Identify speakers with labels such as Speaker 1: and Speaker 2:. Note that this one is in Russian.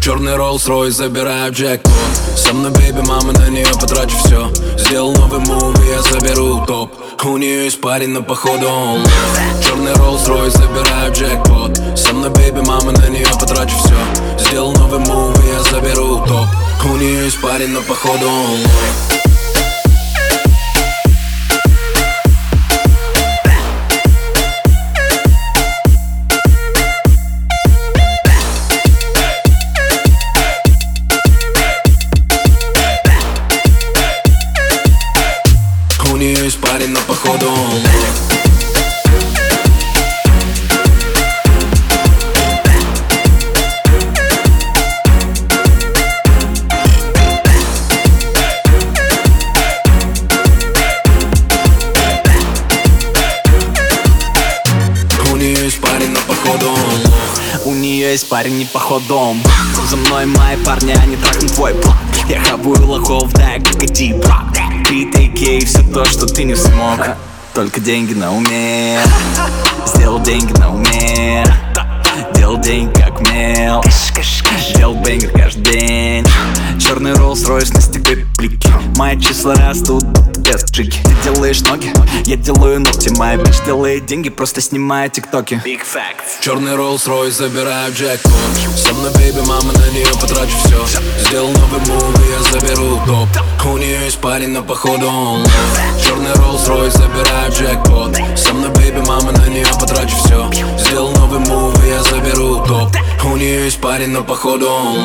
Speaker 1: Черный Rolls Royce, забираю джекпот. Со мной бейби, мама, на нее потрачу все Сделал новый мув, я заберу топ. У нее есть парень, но походу он Черный Rolls Royce, забираю джекпот. Со мной бейби, мама, на нее потрачу все Сделал новый мув, я заберу топ. У нее есть парень, но походу он У нее есть парень, но походу. У нее есть парень,
Speaker 2: не походом. За мной мои парни, они трахнут твой план Я хаваю лохов, дай крокодил брат Ты тейки все то, что ты не смог. Только деньги на уме. Сделал деньги на уме. Делал деньги как мел Делал бенгер каждый день. Черный Rolls Royce на стекле плики Мои числа растут без джики Ты делаешь ноги, я делаю ногти. Моя бич делает деньги, просто снимая тиктоки. Big facts.
Speaker 1: Черный Rolls Royce, забираю джекпот Со мной бейби, мама, на нее потрачу все Сделал новый мув, и я заберу топ. У нее есть парень, но походу он Черный Rolls Royce, забираю джекпот Со мной бейби, мама, на нее потрачу все Сделал новый мув, я заберу топ. У нее есть парень, но походу он